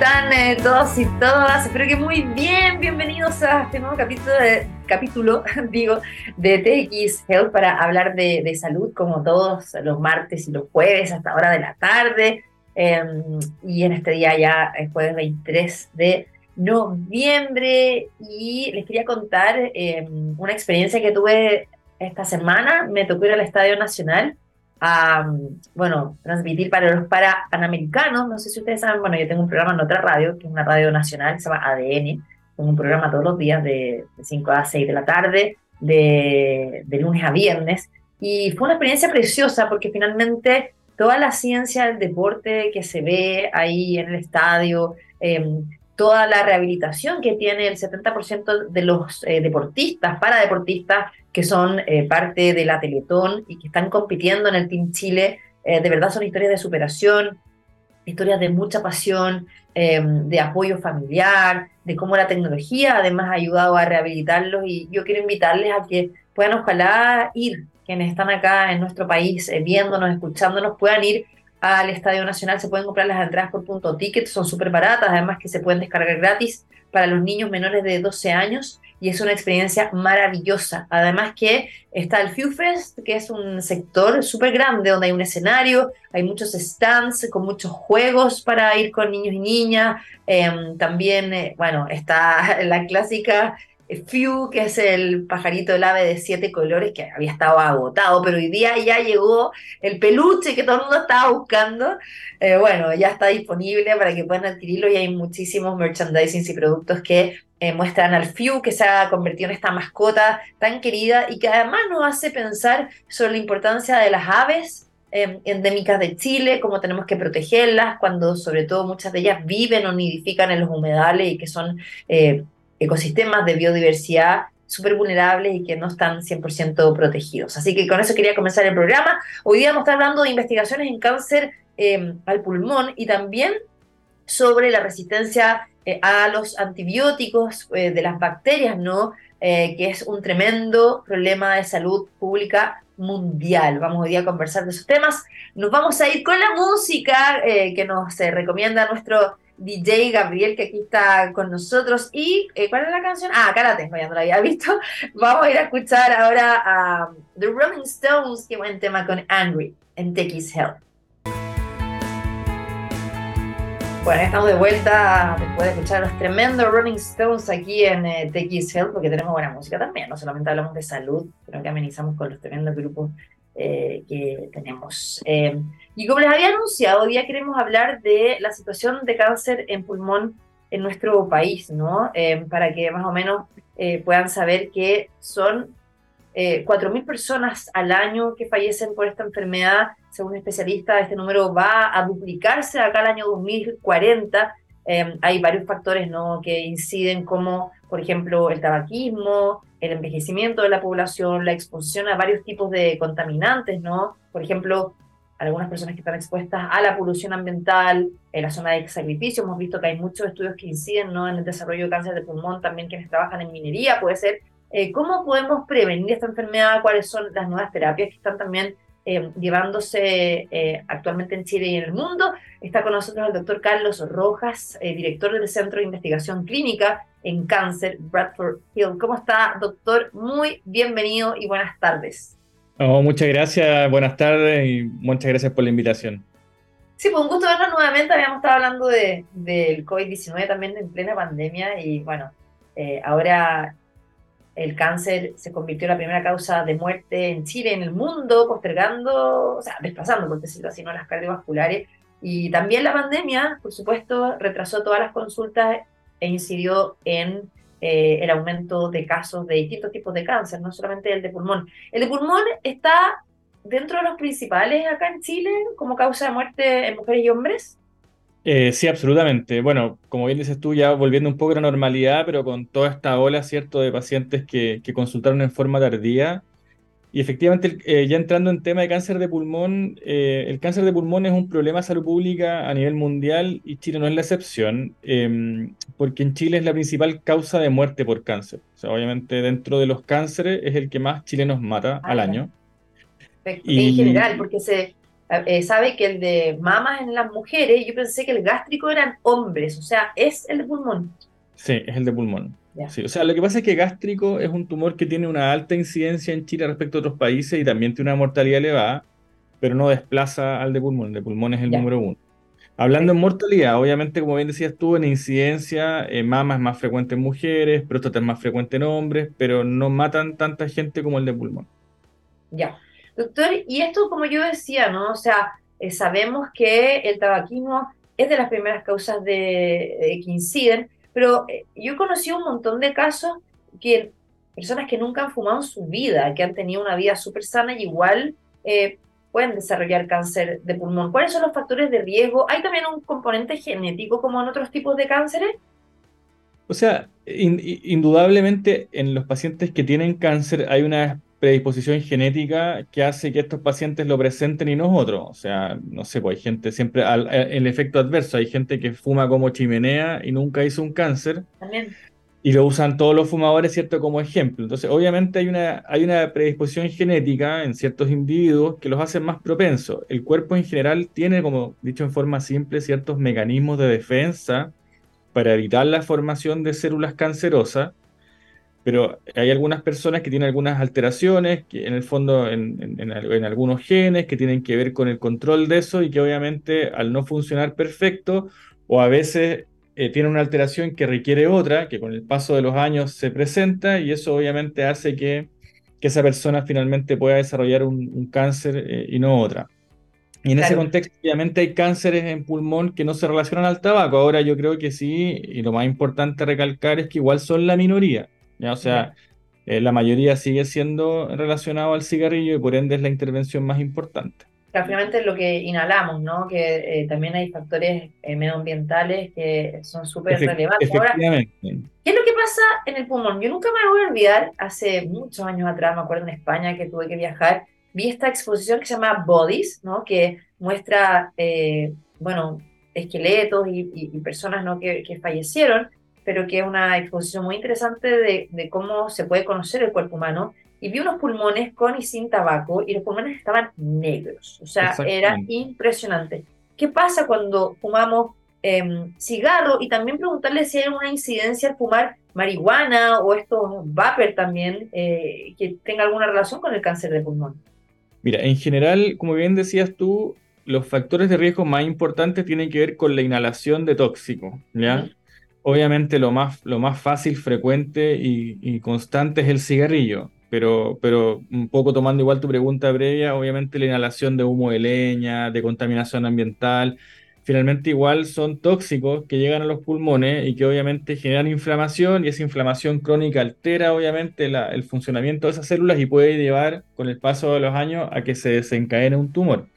están eh, todos y todas? Espero que muy bien. Bienvenidos a este nuevo capítulo, de, capítulo digo, de TX Health para hablar de, salud como todos los martes y los jueves hasta hora de la tarde. Em, y en este día ya es jueves 23 de noviembre y les quería contar em, una experiencia que tuve esta semana. Me tocó ir al Estadio Nacional a, bueno, transmitir para los para panamericanos. No sé si ustedes saben, bueno, yo tengo un programa en otra radio, que es una radio nacional, que se llama ADN. Tengo un programa todos los días de, 5 a 6 de la tarde, de, de, lunes a viernes. Y fue una experiencia preciosa porque finalmente toda la ciencia del deporte que se ve ahí en el estadio, em, toda la rehabilitación que tiene el 70% de los eh, deportistas, para deportistas que son eh, parte de la Teletón y que están compitiendo en el Team Chile, eh, de verdad son historias de superación, historias de mucha pasión, em, de apoyo familiar, de cómo la tecnología además ha ayudado a rehabilitarlos. Y yo quiero invitarles a que puedan ojalá ir, quienes están acá en nuestro país viéndonos, escuchándonos, puedan ir al Estadio Nacional. Se pueden comprar las entradas por punto ticket, son súper baratas, además que se pueden descargar gratis para los niños menores de 12 años y es una experiencia maravillosa. Además que está el FewFest, que es un sector súper grande donde hay un escenario, hay muchos stands con muchos juegos para ir con niños y niñas. Em, también, eh, bueno, está la clásica Few, que es el pajarito del ave de siete colores que había estado agotado, pero hoy día ya llegó el peluche que todo el mundo estaba buscando. Eh, bueno, ya está disponible para que puedan adquirirlo y hay muchísimos merchandising y productos que eh, muestran al Few, que se ha convertido en esta mascota tan querida y que además nos hace pensar sobre la importancia de las aves em, endémicas de Chile, cómo tenemos que protegerlas, cuando sobre todo muchas de ellas viven o nidifican en los humedales y que son eh, ecosistemas de biodiversidad súper vulnerables y que no están 100% protegidos. Así que con eso quería comenzar el programa. Hoy día vamos a estar hablando de investigaciones en cáncer em, al pulmón y también sobre la resistencia eh, a los antibióticos eh, de las bacterias, ¿no? Eh, que es un tremendo problema de salud pública mundial. Vamos hoy día a conversar de esos temas. Nos vamos a ir con la música que nos recomienda nuestro DJ Gabriel, que aquí está con nosotros. ¿Y eh, cuál es la canción? Ah, acá la tengo, ya no la había visto. Vamos a ir a escuchar ahora a The Rolling Stones, qué buen tema con Angry en Take His Help. Bueno, estamos de vuelta después de escuchar los tremendos Rolling Stones aquí en eh, Take His Help, porque tenemos buena música también. No solamente hablamos de salud, sino que amenizamos con los tremendos grupos eh, que tenemos. Eh, y como les había anunciado, hoy día queremos hablar de la situación de cáncer en pulmón en nuestro país, ¿no? Eh, para que más o menos puedan saber que son 4.000 personas al año que fallecen por esta enfermedad. Según especialistas, este número va a duplicarse acá al año 2040. hay varios factores ¿no? que inciden como, por ejemplo, el tabaquismo, el envejecimiento de la población, la exposición a varios tipos de contaminantes, ¿no? Por ejemplo, algunas personas que están expuestas a la polución ambiental, en la zona de sacrificio, hemos visto que hay muchos estudios que inciden ¿no? en el desarrollo de cáncer de pulmón, también quienes trabajan en minería, puede ser. Eh, ¿Cómo podemos prevenir esta enfermedad? ¿Cuáles son las nuevas terapias que están también eh, llevándose eh, actualmente en Chile y en el mundo? Está con nosotros el doctor Carlos Rojas, director del Centro de Investigación Clínica en cáncer, Bradford Hill. ¿Cómo está, doctor? Muy bienvenido y buenas tardes. Oh, muchas gracias, buenas tardes y muchas gracias por la invitación. Sí, pues un gusto vernos nuevamente. Habíamos estado hablando de, del COVID-19 también en plena pandemia y bueno, eh, ahora el cáncer se convirtió en la primera causa de muerte en Chile, en el mundo, postergando, o sea, desplazando, por decirlo así, ¿no? las cardiovasculares. Y también la pandemia, por supuesto, retrasó todas las consultas e incidió en eh, el aumento de casos de distintos tipos de cáncer, no solamente el de pulmón. El de pulmón está dentro de los principales acá en Chile como causa de muerte en mujeres y hombres. Eh, sí, absolutamente. Bueno, como bien dices tú, ya volviendo un poco a la normalidad, pero con toda esta ola, ¿cierto?, de pacientes que, que consultaron en forma tardía y efectivamente, eh, ya entrando en tema de cáncer de pulmón, eh, el cáncer de pulmón es un problema de salud pública a nivel mundial y Chile no es la excepción, em, porque en Chile es la principal causa de muerte por cáncer. O sea, obviamente dentro de los cánceres es el que más chilenos mata al año. Y, en general, porque se, eh, sabe que el de mamas en las mujeres, yo pensé que el gástrico eran hombres, o sea, es el de pulmón. Sí, es el de pulmón. Sí, o sea, lo que pasa es que gástrico es un tumor que tiene una alta incidencia en Chile respecto a otros países y también tiene una mortalidad elevada, pero no desplaza al de pulmón. El de pulmón es el número uno. Hablando en mortalidad, obviamente, como bien decías tú, en incidencia, eh, mama es más frecuente en mujeres, próstata es más frecuente en hombres, pero no matan tanta gente como el de pulmón. Ya. Doctor, y esto, como yo decía, ¿no? O sea, eh, sabemos que el tabaquismo es de las primeras causas de, que inciden, pero eh, yo conocí un montón de casos que personas que nunca han fumado en su vida, que han tenido una vida súper sana y igual eh, pueden desarrollar cáncer de pulmón. ¿Cuáles son los factores de riesgo? ¿Hay también un componente genético como en otros tipos de cánceres? O sea, indudablemente en los pacientes que tienen cáncer hay una predisposición genética que hace que estos pacientes lo presenten y no otros. O sea, no sé, pues hay gente siempre, el efecto adverso, hay gente que fuma como chimenea y nunca hizo un cáncer. También. Y lo usan todos los fumadores, ¿cierto? Como ejemplo. Entonces, obviamente hay una, hay una predisposición genética en ciertos individuos que los hacen más propensos. El cuerpo en general tiene, como dicho en forma simple, ciertos mecanismos de defensa para evitar la formación de células cancerosas pero hay algunas personas que tienen algunas alteraciones, que en el fondo en, en, algunos genes que tienen que ver con el control de eso y que obviamente al no funcionar perfecto o a veces eh, tienen una alteración que requiere otra, que con el paso de los años se presenta y eso obviamente hace que, que esa persona finalmente pueda desarrollar un, cáncer eh, y no otra. Y en ese contexto, obviamente, hay cánceres en pulmón que no se relacionan al tabaco. Ahora yo creo que sí, y lo más importante recalcar es que igual son la minoría. ¿Ya? O sea, eh, la mayoría sigue siendo relacionado al cigarrillo y por ende es la intervención más importante. Es lo que inhalamos, ¿no? Que eh, también hay factores eh, medioambientales que son súper relevantes. Ahora, ¿qué es lo que pasa en el pulmón? Yo nunca me voy a olvidar, hace muchos años atrás, me acuerdo en España que tuve que viajar, vi esta exposición que se llama Bodies, ¿no? Que muestra, bueno, esqueletos y, personas ¿no? que, que fallecieron pero que es una exposición muy interesante de, cómo se puede conocer el cuerpo humano. Y vi unos pulmones con y sin tabaco y los pulmones estaban negros, o sea, era impresionante. ¿Qué pasa cuando fumamos em, cigarro? Y también preguntarle si hay una incidencia al fumar marihuana o estos vapor también eh, que tenga alguna relación con el cáncer de pulmón. Mira, en general, como bien decías tú, los factores de riesgo más importantes tienen que ver con la inhalación de tóxico, ¿ya? Obviamente lo más, lo más fácil, frecuente y, constante es el cigarrillo, pero, pero un poco tomando igual tu pregunta previa, obviamente la inhalación de humo de leña, de contaminación ambiental, finalmente igual son tóxicos que llegan a los pulmones y que obviamente generan inflamación y esa inflamación crónica altera obviamente el funcionamiento de esas células y puede llevar con el paso de los años a que se desencadene un tumor.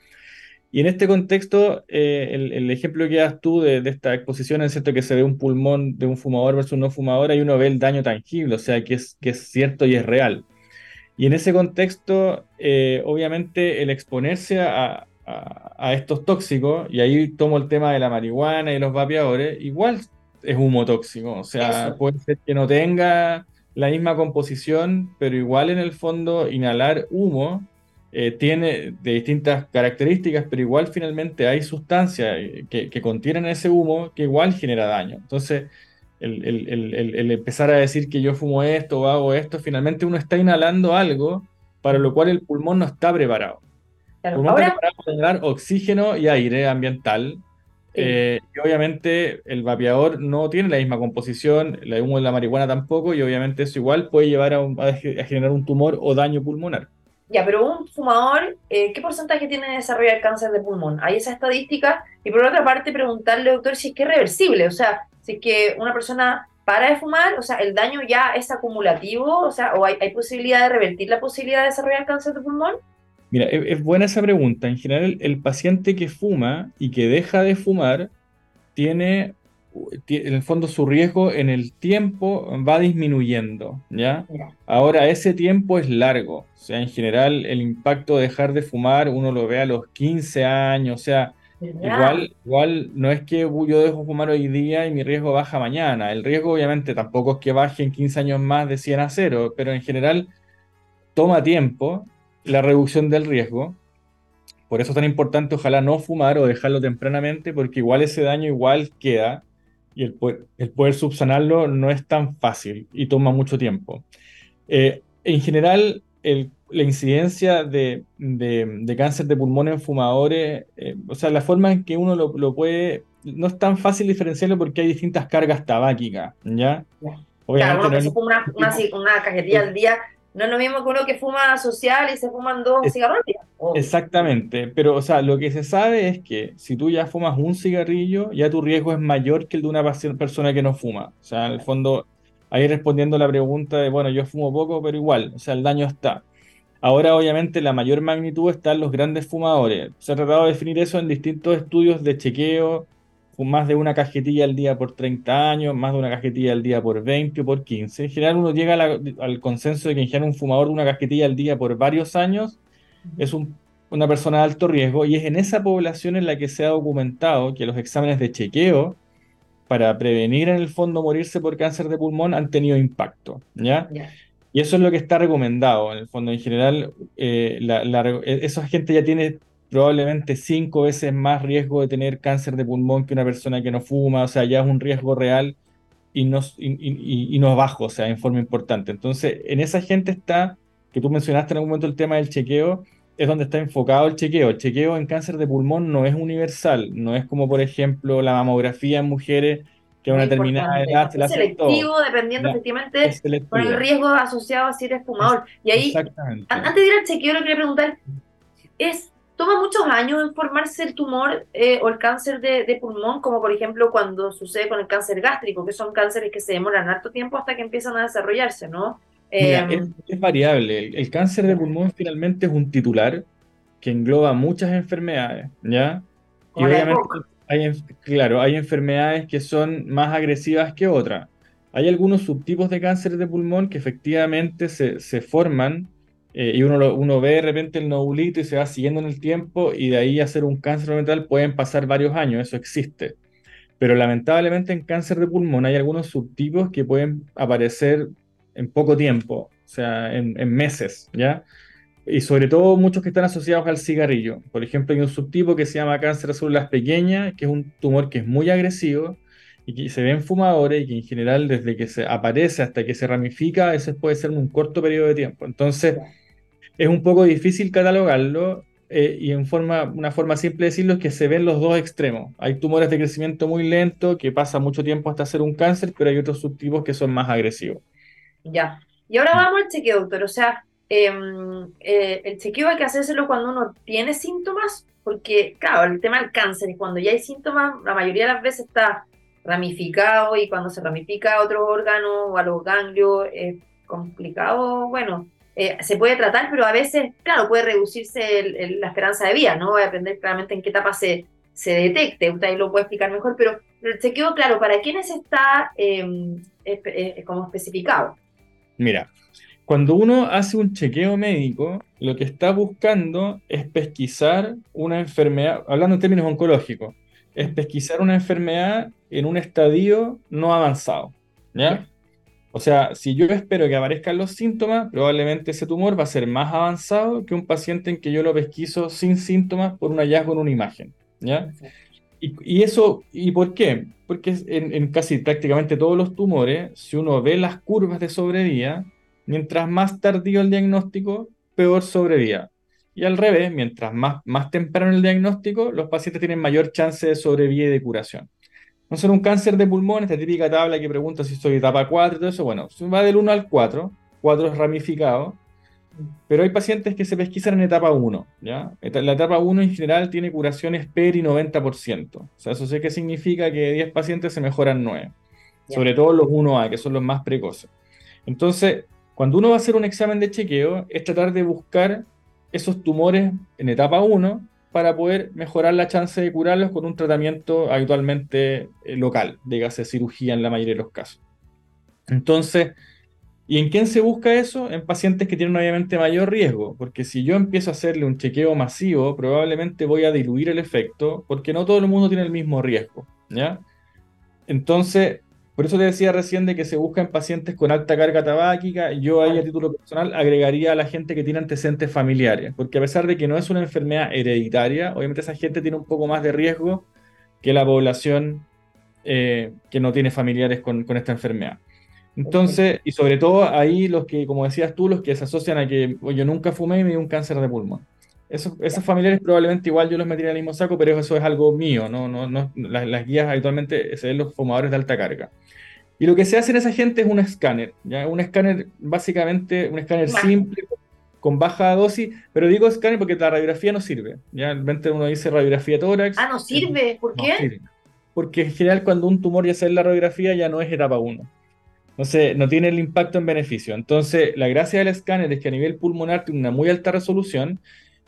Y en este contexto, eh, el, ejemplo que das tú de, esta exposición es cierto que se ve un pulmón de un fumador versus un no fumador y uno ve el daño tangible, o sea, que es, que es cierto y es real. Y en ese contexto, eh, obviamente, el exponerse a, estos tóxicos, y ahí tomo el tema de la marihuana y los vapeadores, igual es humo tóxico, o sea, puede ser que no tenga la misma composición, pero igual en el fondo inhalar humo eh, tiene de distintas características, pero igual finalmente hay sustancias eh, que, contienen ese humo que igual genera daño. Entonces, el, empezar a decir que yo fumo esto o hago esto, finalmente uno está inhalando algo para lo cual el pulmón no está preparado. el pulmón está preparado para generar oxígeno y aire ambiental. Eh, y obviamente el vapeador no tiene la misma composición, el humo de la marihuana tampoco, y obviamente eso igual puede llevar a, a generar un tumor o daño pulmonar. Ya, pero un fumador, eh, ¿qué porcentaje tiene de desarrollar cáncer de pulmón? Hay esa estadística. Y por otra parte, preguntarle, doctor, si es que es reversible. O sea, si es que una persona para de fumar, o sea, el daño ya es acumulativo, o sea, o hay, posibilidad de revertir la posibilidad de desarrollar cáncer de pulmón. Mira, es, buena esa pregunta. En general, el paciente que fuma y que deja de fumar tiene en el fondo su riesgo en el tiempo va disminuyendo, ¿ya? Ahora ese tiempo es largo, o sea, en general el impacto de dejar de fumar uno lo ve a los 15 años, o sea, igual, igual no es que yo dejo fumar hoy día y mi riesgo baja mañana, el riesgo obviamente tampoco es que baje en 15 años más de 100 a 0, pero en general toma tiempo la reducción del riesgo. Por eso es tan importante, ojalá no fumar o dejarlo tempranamente, porque igual ese daño igual queda y el poder, el poder subsanarlo no es tan fácil y toma mucho tiempo. Eh, en general, el, la incidencia de, de, cáncer de pulmón en fumadores, eh, o sea, la forma en que uno lo, lo, puede, no es tan fácil diferenciarlo porque hay distintas cargas tabáquicas, ¿ya? Obviamente, claro, uno que se fuma una, una, una cajetilla al día no es lo mismo que uno que fuma social y se fuman dos cigarros Exactamente, pero o sea, lo que se sabe es que si tú ya fumas un cigarrillo, ya tu riesgo es mayor que el de una persona que no fuma. O sea, en el fondo, ahí respondiendo la pregunta de, bueno, yo fumo poco, pero igual, o sea, el daño está. Ahora, obviamente, la mayor magnitud está en los grandes fumadores. Se ha tratado de definir eso en distintos estudios de chequeo, más de una cajetilla al día por 30 años, más de una cajetilla al día por 20 o por 15. En general uno llega al consenso de que en general un fumador de una cajetilla al día por varios años es una persona de alto riesgo y es en esa población en la que se ha documentado que los exámenes de chequeo para prevenir en el fondo morirse por cáncer de pulmón han tenido impacto, ¿ya? Y eso es lo que está recomendado, en el fondo, en general, eh, esa gente ya tiene probablemente cinco veces más riesgo de tener cáncer de pulmón que una persona que no fuma, o sea, ya es un riesgo real y no, y, no bajo, o sea, en forma importante. Entonces, en esa gente está, que tú mencionaste en algún momento el tema del chequeo, es donde está enfocado el chequeo. El chequeo en cáncer de pulmón no es universal, no es como, por ejemplo, la mamografía en mujeres que a una determinada edad se la Es selectivo, dependiendo efectivamente con el riesgo asociado a si eres fumador. Y ahí, antes de ir al chequeo, le quería preguntar, ¿es toma muchos años en formarse el tumor eh, o el cáncer de, pulmón, como por ejemplo cuando sucede con el cáncer gástrico, que son cánceres que se demoran harto tiempo hasta que empiezan a desarrollarse, ¿no? Em, es, variable. El, cáncer de pulmón finalmente es un titular que engloba muchas enfermedades, ¿ya? Y obviamente, hay, claro, hay enfermedades que son más agresivas que otras. Hay algunos subtipos de cáncer de pulmón que efectivamente se, se forman eh, y uno, uno ve de repente el nodulito y se va siguiendo en el tiempo y de ahí hacer un cáncer mental pueden pasar varios años, eso existe. Pero lamentablemente en cáncer de pulmón hay algunos subtipos que pueden aparecer en poco tiempo, o sea, en, en meses, ¿ya? Y sobre todo muchos que están asociados al cigarrillo. Por ejemplo, hay un subtipo que se llama cáncer de células pequeñas, que es un tumor que es muy agresivo y que se ve en fumadores y que en general desde que se aparece hasta que se ramifica, eso puede ser un corto periodo de tiempo. Entonces, es un poco difícil catalogarlo eh, y en forma, una forma simple de decirlo es que se ven los dos extremos. Hay tumores de crecimiento muy lento que pasa mucho tiempo hasta hacer un cáncer, pero hay otros subtipos que son más agresivos. Ya. Y ahora vamos al chequeo, doctor. O sea, em, eh, el chequeo hay que hacérselo cuando uno tiene síntomas, porque, claro, el tema del cáncer es cuando ya hay síntomas, la mayoría de las veces está ramificado y cuando se ramifica a otros órganos o a los ganglios es complicado, bueno, eh, se puede tratar, pero a veces, claro, puede reducirse la esperanza de vida, ¿no? Va a depender claramente en qué etapa se, se detecte, usted lo puede explicar mejor, pero el chequeo, claro, ¿para quiénes está em, como especificado? Mira, cuando uno hace un chequeo médico, lo que está buscando es pesquisar una enfermedad, hablando en términos oncológicos, es pesquisar una enfermedad en un estadio no avanzado, ¿ya? O sea, si yo espero que aparezcan los síntomas, probablemente ese tumor va a ser más avanzado que un paciente en que yo lo pesquiso sin síntomas por un hallazgo en una imagen. ¿ya? Y, eso, ¿y por qué? Porque en, en, casi prácticamente todos los tumores, si uno ve las curvas de sobrevía, mientras más tardío el diagnóstico, peor sobrevía. Y al revés, mientras más, más temprano el diagnóstico, los pacientes tienen mayor chance de sobrevivir y de curación. No ser un cáncer de pulmón, esta típica tabla que pregunta si soy etapa 4 y todo eso, bueno, va del 1 al 4, 4 es ramificado, pero hay pacientes que se pesquisan en etapa 1, ¿ya? La etapa 1 en general tiene curaciones PERI 90%, o sea, eso sé que significa que de 10 pacientes se mejoran 9, sobre todo los 1A, que son los más precoces. Entonces, cuando uno va a hacer un examen de chequeo, es tratar de buscar esos tumores en etapa 1 para poder mejorar la chance de curarlos con un tratamiento habitualmente eh, local, dígase cirugía en la mayoría de los casos. Entonces, ¿y en quién se busca eso? En pacientes que tienen obviamente mayor riesgo, porque si yo empiezo a hacerle un chequeo masivo, probablemente voy a diluir el efecto, porque no todo el mundo tiene el mismo riesgo, ¿ya? Entonces, Por eso te decía recién de que se busca en pacientes con alta carga tabáquica. Yo ahí a título personal agregaría a la gente que tiene antecedentes familiares, porque a pesar de que no es una enfermedad hereditaria, obviamente esa gente tiene un poco más de riesgo que la población eh, que no tiene familiares con, con esta enfermedad. Entonces, y sobre todo ahí los que, como decías tú, los que se asocian a que yo nunca fumé y me dio un cáncer de pulmón. Esos, esos familiares probablemente igual yo los metería en el mismo saco, pero eso es algo mío, no, no, no las, las, guías habitualmente se ven los fumadores de alta carga. Y lo que se hace en esa gente es un escáner, ¿ya? Un escáner, básicamente, un escáner simple, con baja dosis, pero digo escáner porque la radiografía no sirve, ¿ya? Realmente uno dice radiografía tórax. Ah, no sirve, ¿por qué? Porque en general cuando un tumor ya sale en la radiografía ya no es etapa 1. Entonces, no tiene el impacto en beneficio. Entonces, la gracia del escáner es que a nivel pulmonar tiene una muy alta resolución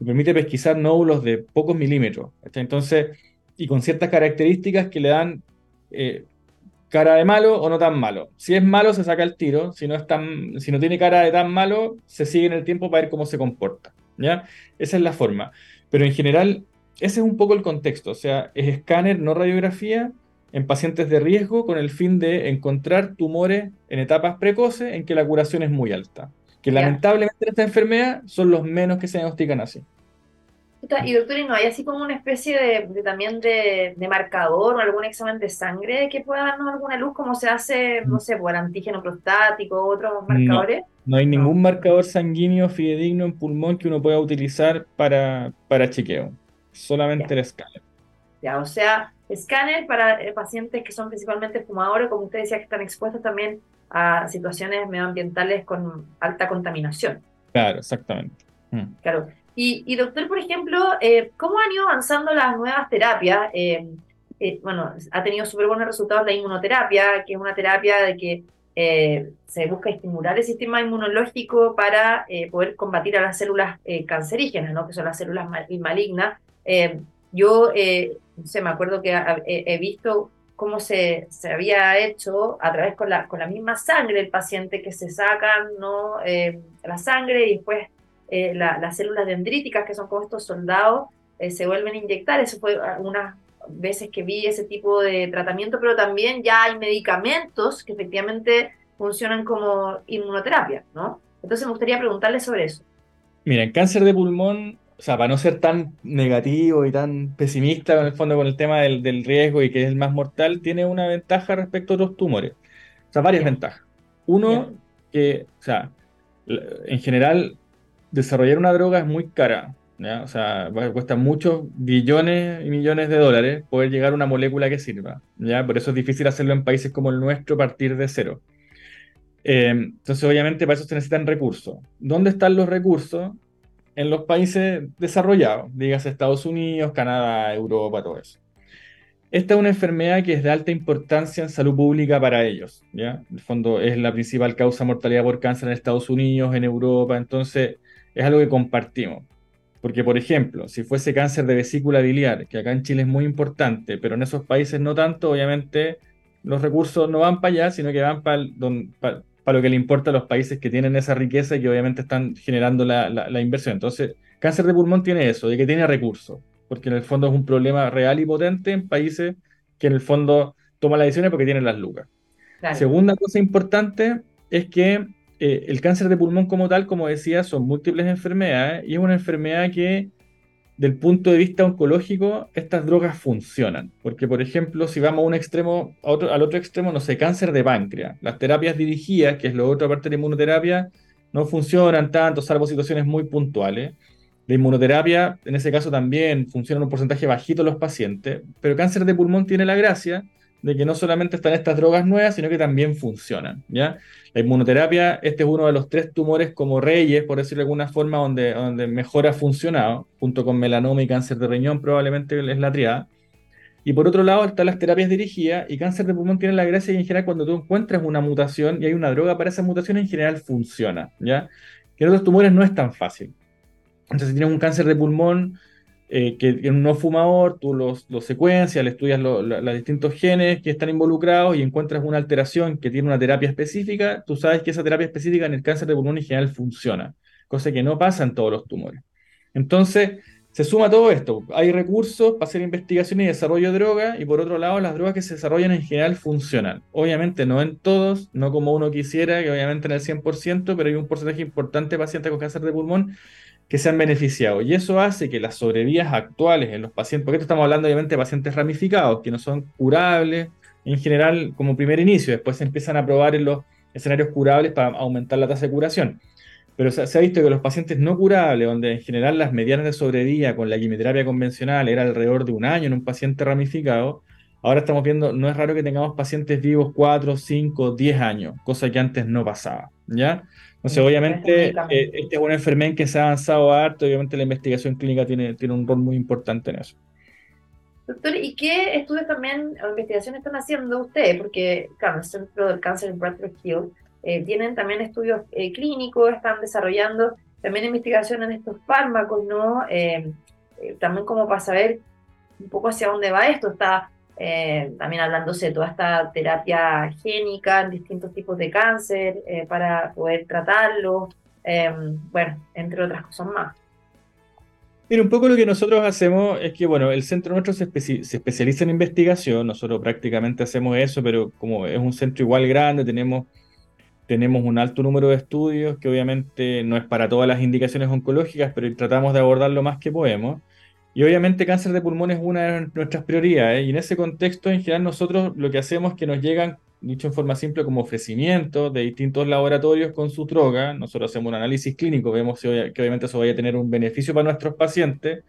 permite pesquisar nódulos de pocos milímetros. Entonces, y con ciertas características que le dan eh, cara de malo o no tan malo. Si es malo, se saca el tiro. Si no, es tan, si no tiene cara de tan malo, se sigue en el tiempo para ver cómo se comporta. Esa es la forma. Pero en general, ese es un poco el contexto. O sea, es escáner, no radiografía, en pacientes de riesgo con el fin de encontrar tumores en etapas precoces en que la curación es muy alta. Que lamentablemente en esta enfermedad son los menos que se diagnostican así. Y doctor, ¿y no hay así como una especie de, también de, marcador o algún examen de sangre que pueda darnos alguna luz, como se hace, no sé, por antígeno prostático, otros marcadores? No, hay ningún marcador sanguíneo fidedigno en pulmón que uno pueda utilizar para, para chequeo, solamente el escáner. Ya, o sea, escáner para eh, pacientes que son principalmente fumadores, como usted decía, que están expuestos también a situaciones medioambientales con alta contaminación. Claro, exactamente. Mm. Claro. Y, doctor, por ejemplo, eh, ¿cómo han ido avanzando las nuevas terapias? Eh, eh, bueno, ha tenido súper buenos resultados la inmunoterapia, que es una terapia de que se busca estimular el sistema inmunológico para poder combatir a las células cancerígenas, ¿no? que son las células malignas. yo, no sé, me acuerdo que he visto cómo se, se, había hecho a través con la, con la misma sangre del paciente que se sacan ¿no? la sangre y después eh, las células dendríticas, que son como estos soldados, eh, se vuelven a inyectar. Eso fue algunas veces que vi ese tipo de tratamiento, pero también ya hay medicamentos que efectivamente funcionan como inmunoterapia, ¿no? Entonces me gustaría preguntarle sobre eso. Mira, en cáncer de pulmón, o sea, para no ser tan negativo y tan pesimista en el fondo con el tema del, del riesgo y que es el más mortal, tiene una ventaja respecto a otros tumores. O sea, varias ventajas. Uno, que, o sea, en general, desarrollar una droga es muy cara. O sea, cuesta muchos billones y millones de dólares poder llegar a una molécula que sirva. ¿ya? Por eso es difícil hacerlo en países como el nuestro a partir de cero. Eh, entonces, obviamente, para eso se necesitan recursos. ¿Dónde están los recursos? En los países desarrollados, digas Estados Unidos, Canadá, Europa, todo eso. Esta es una enfermedad que es de alta importancia en salud pública para ellos. ¿ya? En el fondo, es la principal causa de mortalidad por cáncer en Estados Unidos, en Europa. Entonces, es algo que compartimos. Porque, por ejemplo, si fuese cáncer de vesícula biliar, que acá en Chile es muy importante, pero en esos países no tanto, obviamente los recursos no van para allá, sino que van para, lo que le importa a los países que tienen esa riqueza y que obviamente están generando la, la, inversión. Entonces, cáncer de pulmón tiene eso, de que tiene recursos, porque en el fondo es un problema real y potente en países que en el fondo toman las decisiones porque tienen las lucas. Segunda cosa importante es que eh, el cáncer de pulmón como tal, como decía, son múltiples enfermedades y es una enfermedad que, del punto de vista oncológico, estas drogas funcionan. Porque, por ejemplo, si vamos a un extremo, al otro extremo, no sé, cáncer de páncreas, las terapias dirigidas, que es la otra parte de la inmunoterapia, no funcionan tanto, salvo situaciones muy puntuales. La inmunoterapia, en ese caso, también funciona en un porcentaje bajito en los pacientes, pero cáncer de pulmón tiene la gracia de que no solamente están estas drogas nuevas, sino que también funcionan, ¿ya? La inmunoterapia, este es uno de los tres tumores como reyes, por decirlo de alguna forma, donde, donde mejor ha funcionado, junto con melanoma y cáncer de riñón, probablemente es la triada. Y por otro lado están las terapias dirigidas y cáncer de pulmón tiene la gracia y en general cuando tú encuentras una mutación y hay una droga para esa mutación en general funciona, ¿ya? Que en otros tumores no es tan fácil. Entonces si tienes un cáncer de pulmón, eh, que en un no fumador tú los, los secuencias, le estudias los distintos genes que están involucrados y encuentras una alteración que tiene una terapia específica, tú sabes que esa terapia específica en el cáncer de pulmón en general funciona, cosa que no pasa en todos los tumores. Entonces, se suma todo esto. Hay recursos para hacer investigación y desarrollo de drogas, y por otro lado, las drogas que se desarrollan en general funcionan. Obviamente no en todos, no como uno quisiera, que obviamente en el 100%, pero hay un porcentaje importante de pacientes con cáncer de pulmón que se han beneficiado. Y eso hace que las sobrevías actuales en los pacientes, porque esto estamos hablando obviamente de pacientes ramificados, que no son curables en general como primer inicio, después se empiezan a probar en los escenarios curables para aumentar la tasa de curación. Pero se, ha visto que los pacientes no curables, donde en general las medianas de sobrevida con la quimioterapia convencional era alrededor de un año en un paciente ramificado, ahora estamos viendo, no es raro que tengamos pacientes vivos 4, 5, 10 años, cosa que antes no pasaba, ¿ya? Entonces, obviamente, eh, esta es una enfermedad que se ha avanzado harto, obviamente la investigación clínica tiene, tiene un rol muy importante en eso. Doctor, ¿y qué estudios también o investigaciones están haciendo ustedes? Porque, claro, el Centro del Cáncer en Bradford Hill eh, tienen también estudios eh, clínicos, están desarrollando también investigación en estos fármacos, ¿no? también como para saber un poco hacia dónde va esto, está eh, también hablándose de toda esta terapia génica en distintos tipos de cáncer eh, para poder tratarlo, eh, bueno, entre otras cosas más. Mira, un poco lo que nosotros hacemos es que, bueno, el centro nuestro se, se, especializa en investigación, nosotros prácticamente hacemos eso, pero como es un centro igual grande, tenemos, tenemos un alto número de estudios que obviamente no es para todas las indicaciones oncológicas, pero tratamos de abordar lo más que podemos. Y obviamente cáncer de pulmón es una de nuestras prioridades. Y en ese contexto, en general, nosotros lo que hacemos es que nos llegan, dicho en forma simple, como ofrecimientos de distintos laboratorios con su droga. Nosotros hacemos un análisis clínico, vemos que obviamente eso vaya a tener un beneficio para nuestros pacientes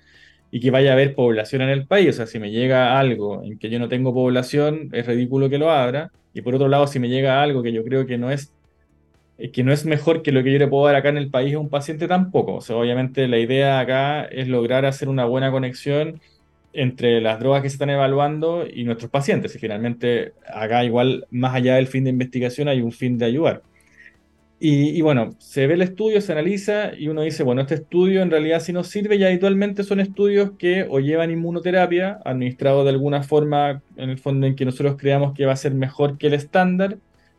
y que vaya a haber población en el país. O sea, si me llega algo en que yo no tengo población, es ridículo que lo abra. Y por otro lado, si me llega algo que yo creo que no es que no es mejor que lo que yo le puedo dar acá en el país a un paciente tampoco. O sea, obviamente la idea acá es lograr hacer una buena conexión entre las drogas que se están evaluando y nuestros pacientes. Y finalmente acá igual, más allá del fin de investigación, hay un fin de ayudar. Y, bueno, se ve el estudio, se analiza y uno dice, bueno, este estudio en realidad si nos sirve y habitualmente son estudios que o llevan inmunoterapia, administrado de alguna forma, en el fondo en que nosotros creamos que va a ser mejor que el estándar,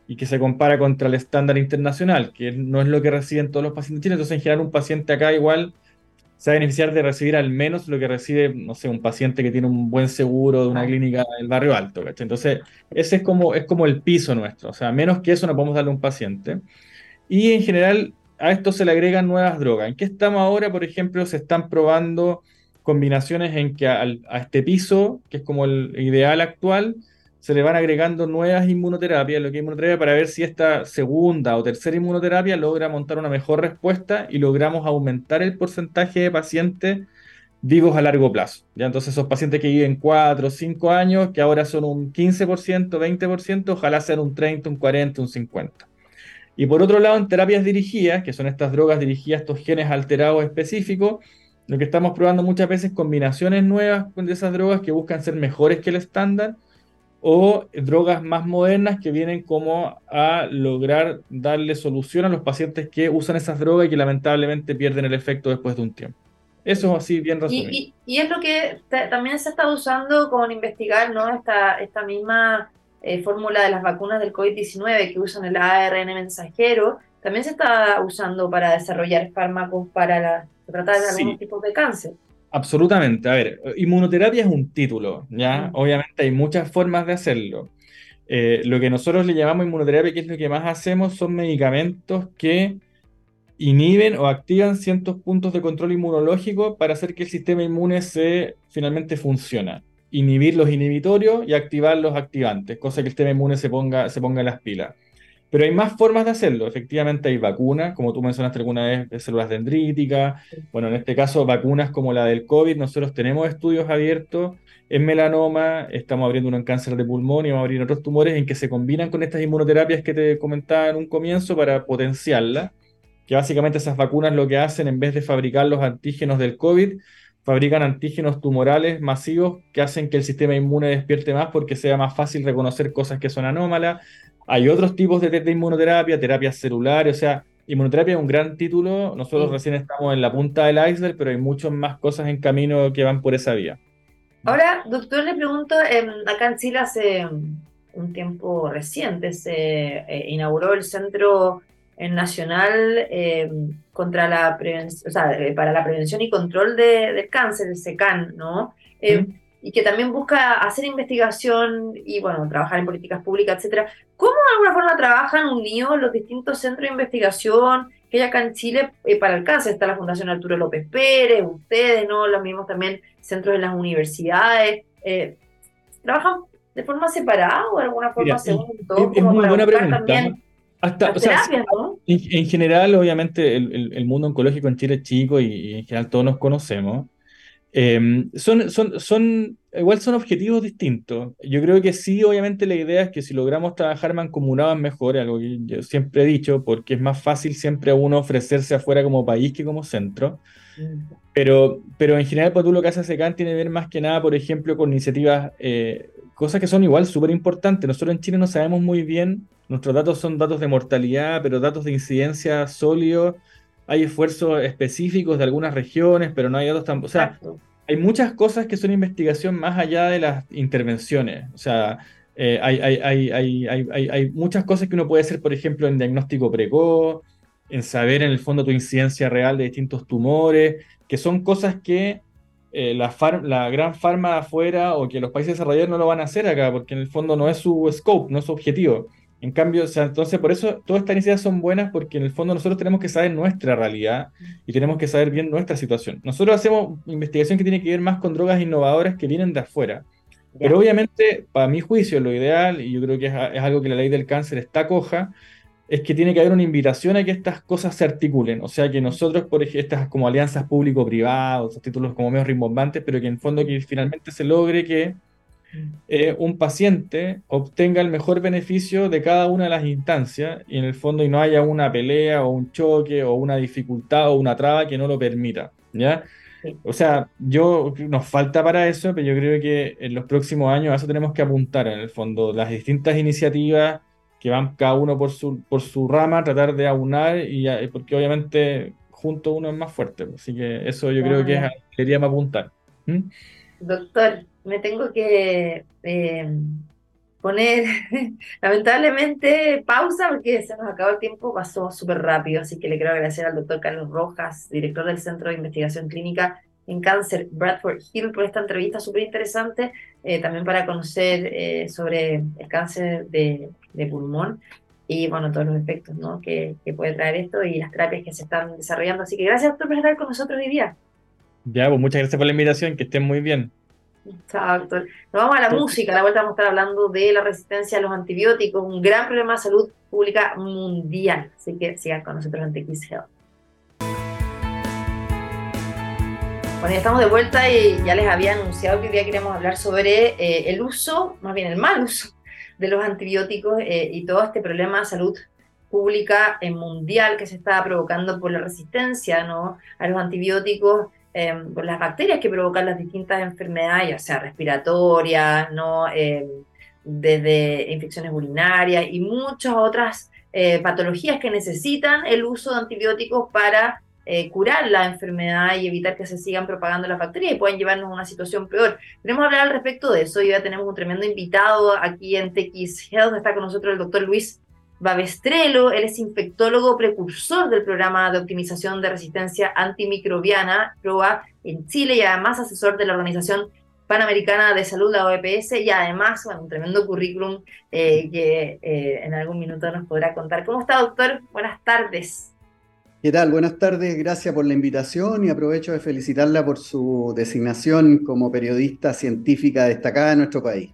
y que se compara contra el estándar internacional, que no es lo que reciben todos los pacientes chinos. Entonces, en general, un paciente acá igual se va a beneficiar de recibir al menos lo que recibe, no sé, un paciente que tiene un buen seguro de una clínica del barrio alto. Entonces, ese es como, es como el piso nuestro. O sea, menos que eso no podemos darle a un paciente. Y en general, a esto se le agregan nuevas drogas. ¿En qué estamos ahora? Por ejemplo, se están probando combinaciones en que a este piso, que es como el ideal actual, se le van agregando nuevas inmunoterapias, lo que es inmunoterapia, para ver si esta segunda o tercera inmunoterapia logra montar una mejor respuesta y logramos aumentar el porcentaje de pacientes vivos a largo plazo. ¿ya? Entonces, esos pacientes que viven 4 o 5 años, que ahora son un 15%, 20%, ojalá sean un 30, un 40, un 50. Y por otro lado, en terapias dirigidas, que son estas drogas dirigidas a estos genes alterados específicos, lo que estamos probando muchas veces combinaciones nuevas de esas drogas que buscan ser mejores que el estándar o drogas más modernas que vienen como a lograr darle solución a los pacientes que usan esas drogas y que lamentablemente pierden el efecto después de un tiempo. Eso es así bien resumido. Y, es lo que también se está usando con investigar ¿no? esta, esta misma eh, fórmula de las vacunas del COVID-19 que usan el ARN mensajero, también se está usando para desarrollar fármacos para tratar algunos tipos de cáncer. Absolutamente. A ver, inmunoterapia es un título, ¿ya? Obviamente hay muchas formas de hacerlo. Eh, lo que nosotros le llamamos inmunoterapia, que es lo que más hacemos, son medicamentos que inhiben o activan ciertos puntos de control inmunológico para hacer que el sistema inmune se finalmente funcione. Inhibir los inhibitorios y activar los activantes, cosa que el sistema inmune se ponga, se ponga en las pilas. Pero hay más formas de hacerlo. Efectivamente hay vacunas, como tú mencionaste alguna vez, de células dendríticas. Bueno, en este caso, vacunas como la del COVID. Nosotros tenemos estudios abiertos en melanoma, estamos abriendo uno en cáncer de pulmón y vamos a abrir otros tumores en que se combinan con estas inmunoterapias que te comentaba en un comienzo para potenciarla. Que básicamente esas vacunas lo que hacen, en vez de fabricar los antígenos del COVID, fabrican antígenos tumorales masivos que hacen que el sistema inmune despierte más porque sea más fácil reconocer cosas que son anómalas hay otros tipos de, inmunoterapia, terapias celulares, o sea, inmunoterapia es un gran título. Nosotros recién estamos en la punta del iceberg, pero hay muchas más cosas en camino que van por esa vía. Ahora, doctor, le pregunto, acá en Chile hace un tiempo reciente se eh, inauguró el Centro nacional eh, contra la o sea, eh, para la prevención y control de, del cáncer, el SECAN, ¿no? Y que también busca hacer investigación y, bueno, trabajar en políticas públicas, etcétera. ¿Cómo de alguna forma trabajan unidos los distintos centros de investigación que hay acá en Chile para el cáncer? Está la Fundación Arturo López Pérez, ustedes, ¿no? Los mismos también centros en las universidades. ¿Trabajan de forma separada o de alguna forma según todo? Es, muy buena pregunta. Hasta, en, general, obviamente, el, mundo oncológico en Chile es chico y, en general todos nos conocemos. Em, son, son, son, igual son objetivos distintos. Yo creo que sí, obviamente, la idea es que si logramos trabajar mancomunados mejor, algo que yo siempre he dicho, porque es más fácil siempre a uno ofrecerse afuera como país que como centro. Mm. Pero, pero en general, pues tú lo que hace SECAN tiene que ver más que nada, por ejemplo, con iniciativas eh, cosas que son igual súper importantes. Nosotros en Chile no sabemos muy bien, nuestros datos son datos de mortalidad, pero datos de incidencia sólidos. Hay esfuerzos específicos de algunas regiones, pero no hay datos tan... O sea, hay muchas cosas que son investigación más allá de las intervenciones. O sea, eh, hay, hay, hay, hay, muchas cosas que uno puede hacer, por ejemplo, en diagnóstico precoz, en saber en el fondo tu incidencia real de distintos tumores, que son cosas que eh, la, la, gran farma afuera o que los países desarrollados no lo van a hacer acá, porque en el fondo no es su scope, no es su objetivo. En cambio, o sea, entonces por eso todas estas iniciativas son buenas porque en el fondo nosotros tenemos que saber nuestra realidad y tenemos que saber bien nuestra situación. Nosotros hacemos investigación que tiene que ver más con drogas innovadoras que vienen de afuera. Pero obviamente, para mi juicio, lo ideal, y yo creo que es, es algo que la ley del cáncer está coja, es que tiene que haber una invitación a que estas cosas se articulen. O sea, que nosotros, por ejemplo, estas como alianzas público-privados, títulos como medio rimbombantes, pero que en fondo que finalmente se logre que eh, un paciente obtenga el mejor beneficio de cada una de las instancias y en el fondo y no haya una pelea o un choque o una dificultad o una traba que no lo permita. ¿ya? O sea, yo nos falta para eso, pero yo creo que en los próximos años a eso tenemos que apuntar en el fondo. Las distintas iniciativas que van cada uno por su, por su rama, tratar de aunar, y, porque obviamente junto uno es más fuerte. Así que eso yo creo que es, quería apuntar. ¿Mm? Doctor, me tengo que eh, poner lamentablemente pausa porque se nos acabó el tiempo, pasó súper rápido, así que le quiero agradecer al doctor Carlos Rojas, director del Centro de Investigación Clínica en Cáncer Bradford Hill, por esta entrevista súper interesante, eh, también para conocer eh, sobre el cáncer de de pulmón y bueno, todos los efectos ¿no? que, que, puede traer esto y las terapias que se están desarrollando. Así que gracias doctor por estar con nosotros hoy día. Ya, pues muchas gracias por la invitación, que estén muy bien. Doctor. Nos vamos a la música, a la vuelta vamos a estar hablando de la resistencia a los antibióticos, un gran problema de salud pública mundial. Así que sigan con nosotros en TX Health. Bueno, ya estamos de vuelta y ya les había anunciado que hoy día queríamos hablar sobre eh, el uso, más bien el mal uso de los antibióticos eh, y todo este problema de salud pública eh, mundial que se está provocando por la resistencia ¿no? a los antibióticos, por las bacterias que provocan las distintas enfermedades, ya sea respiratorias. Em, desde infecciones urinarias y muchas otras eh, patologías que necesitan el uso de antibióticos para eh, curar la enfermedad y evitar que se sigan propagando las bacterias y puedan llevarnos a una situación peor. Queremos hablar al respecto de eso y ya tenemos un tremendo invitado aquí en TX Health. Está con nosotros el doctor Luis Babestrelo. Él es infectólogo precursor del programa de optimización de resistencia antimicrobiana, PROA, en Chile y además asesor de la Organización Panamericana de Salud, la OPS, y además bueno, un tremendo currículum eh, que eh, en algún minuto nos podrá contar. ¿Cómo está, doctor? Buenas tardes. ¿Qué tal? Buenas tardes, gracias por la invitación y aprovecho de felicitarla por su designación como periodista científica destacada en nuestro país.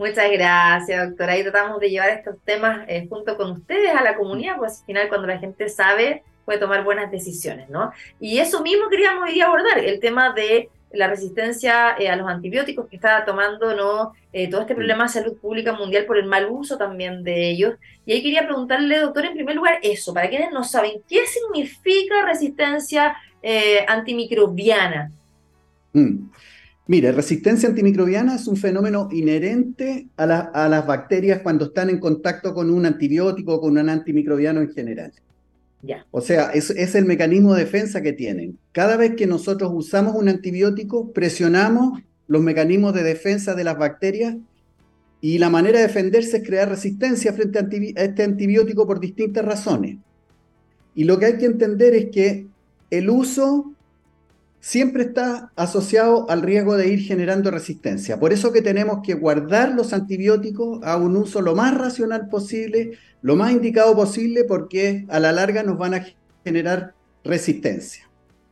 Muchas gracias, doctora. Ahí tratamos de llevar estos temas eh, junto con ustedes a la comunidad, pues al final cuando la gente sabe puede tomar buenas decisiones, ¿no? Y eso mismo queríamos ir a abordar, el tema de la resistencia eh, a los antibióticos que está tomando ¿no? Eh, todo este problema de salud pública mundial por el mal uso también de ellos. Y ahí quería preguntarle, doctor, en primer lugar, eso, para quienes no saben, ¿qué significa resistencia eh, antimicrobiana? Mm. Mire, resistencia antimicrobiana es un fenómeno inherente a, a las bacterias cuando están en contacto con un antibiótico o con un antimicrobiano en general. O sea, es, es, el mecanismo de defensa que tienen. Cada vez que nosotros usamos un antibiótico, presionamos los mecanismos de defensa de las bacterias y la manera de defenderse es crear resistencia frente a, este antibiótico por distintas razones. Y lo que hay que entender es que el uso siempre está asociado al riesgo de ir generando resistencia. Por eso que tenemos que guardar los antibióticos a un uso lo más racional posible, lo más indicado posible, porque a la larga nos van a generar resistencia.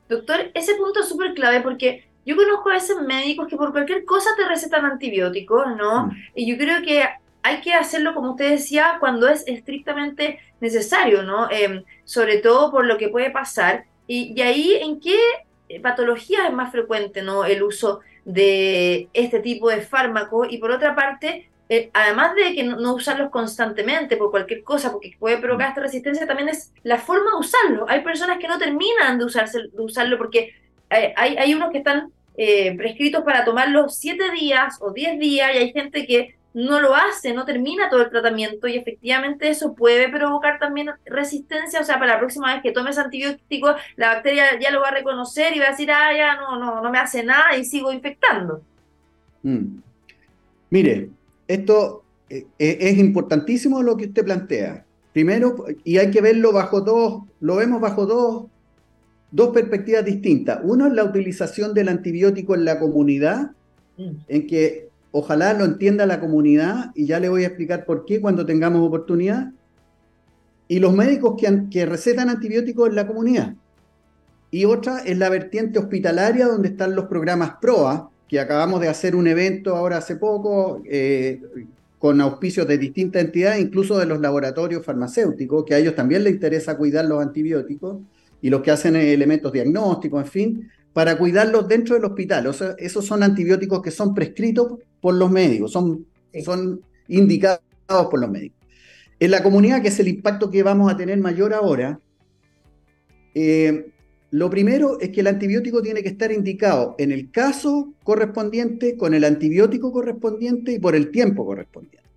Doctor, ese punto es súper clave porque yo conozco a veces médicos que por cualquier cosa te recetan antibióticos, ¿no? Mm. Y yo creo que hay que hacerlo, como usted decía, cuando es estrictamente necesario, ¿no? Em, sobre todo por lo que puede pasar. Y, y ahí, ¿en qué patología es más frecuente, ¿no? El uso de este tipo de fármacos. Y por otra parte, eh, además de que no, usarlos constantemente por cualquier cosa, porque puede provocar esta resistencia, también es la forma de usarlo. Hay personas que no terminan de, usarse, de usarlo porque eh, hay, hay, unos que están eh, prescritos para tomarlos siete días o diez días y hay gente que no lo hace, no termina todo el tratamiento y efectivamente eso puede provocar también resistencia, o sea, para la próxima vez que tomes antibiótico, la bacteria ya lo va a reconocer y va a decir, ah, ya no, no, no me hace nada y sigo infectando. Mm. Mire, esto eh, eh, es importantísimo lo que usted plantea. Primero, y hay que verlo bajo dos, lo vemos bajo dos, dos perspectivas distintas. Uno es la utilización del antibiótico en la comunidad, mm. en que ojalá lo entienda la comunidad y ya le voy a explicar por qué cuando tengamos oportunidad. Y los médicos que, recetan antibióticos en la comunidad. Y otra es la vertiente hospitalaria donde están los programas PROA, que acabamos de hacer un evento ahora hace poco eh, con auspicios de distintas entidades, incluso de los laboratorios farmacéuticos, que a ellos también les interesa cuidar los antibióticos y los que hacen elementos diagnósticos, en fin, para cuidarlos dentro del hospital. O sea, esos son antibióticos que son prescritos por los médicos, son, son indicados por los médicos. En la comunidad, que es el impacto que vamos a tener mayor ahora, eh, lo primero es que el antibiótico tiene que estar indicado en el caso correspondiente, con el antibiótico correspondiente y por el tiempo correspondiente.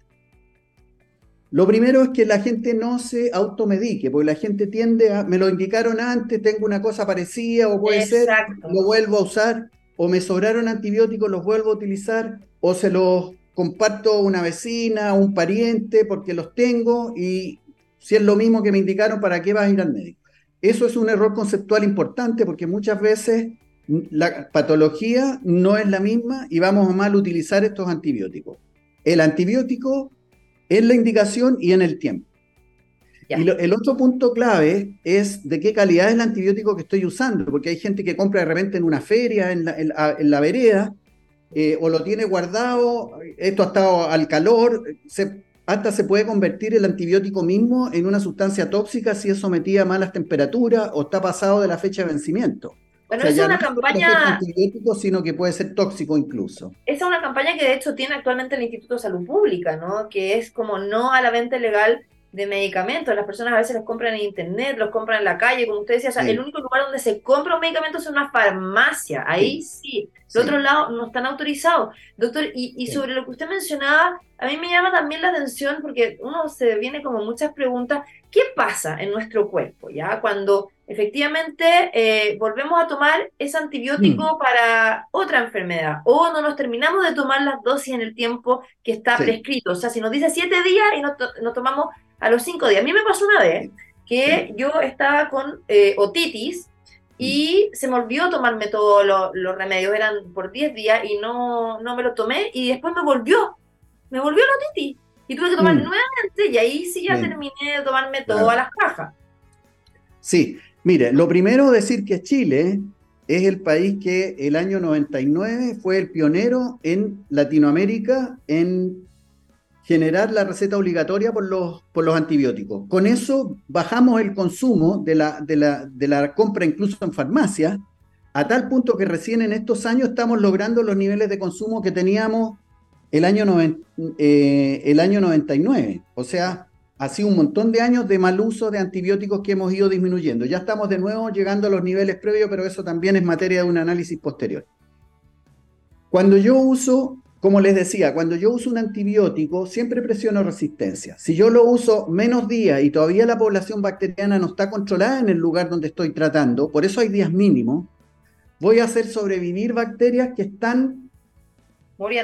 Lo primero es que la gente no se automedique, porque la gente tiende a, me lo indicaron antes, tengo una cosa parecida o puede ser, lo vuelvo a usar, o me sobraron antibióticos, los vuelvo a utilizar, o se los comparto a una vecina, a un pariente, porque los tengo y si es lo mismo que me indicaron, ¿para qué vas a ir al médico? Eso es un error conceptual importante porque muchas veces la patología no es la misma y vamos a mal utilizar estos antibióticos. El antibiótico es la indicación y en el tiempo. Y el otro punto clave es de qué calidad es el antibiótico que estoy usando, porque hay gente que compra de repente en una feria, en la, vereda, eh, o lo tiene guardado, esto ha estado al calor, se, hasta se puede convertir el antibiótico mismo en una sustancia tóxica si es sometida a malas temperaturas o está pasado de la fecha de vencimiento. Bueno, es una campaña. antibiótico, sino que puede ser tóxico incluso. Esa es una campaña que de hecho tiene actualmente el Instituto de Salud Pública, ¿no? Que es como no a la venta ilegal de medicamentos. Las personas a veces los compran en internet, los compran en la calle, como usted decía. O sea, el único lugar donde se compra un medicamento es una farmacia. Ahí sí. De otro lado, no están autorizados. Doctor, y, y sobre lo que usted mencionaba, a mí me llama también la atención porque uno se viene como muchas preguntas. ¿Qué pasa en nuestro cuerpo, ya? Cuando efectivamente eh, volvemos a tomar ese antibiótico mm. para otra enfermedad o no nos terminamos de tomar las dosis en el tiempo que está prescrito. O sea, si nos dice siete días y nos tomamos a los cinco días. A mí me pasó una vez que yo estaba con eh, otitis y mm. se me olvidó tomarme todos los remedios, eran por 10 días y no, no me lo tomé y después me volvió, me volvió la otitis y tuve que tomar mm. nuevamente y ahí sí ya terminé de tomarme todas las cajas. Sí, mire, lo primero decir que Chile es el país que el año 99 fue el pionero en Latinoamérica en generar la receta obligatoria por los, por los antibióticos. Con eso bajamos el consumo de la, de la, de la compra incluso en farmacia, a tal punto que recién en estos años estamos logrando los niveles de consumo que teníamos el año, eh, el año 99. O sea, ha sido un montón de años de mal uso de antibióticos que hemos ido disminuyendo. Ya estamos de nuevo llegando a los niveles previos, pero eso también es materia de un análisis posterior. Cuando yo uso como les decía, cuando yo uso un antibiótico, siempre presiono resistencia. Si yo lo uso menos días y todavía la población bacteriana no está controlada en el lugar donde estoy tratando, por eso hay días mínimos, voy a hacer sobrevivir bacterias que están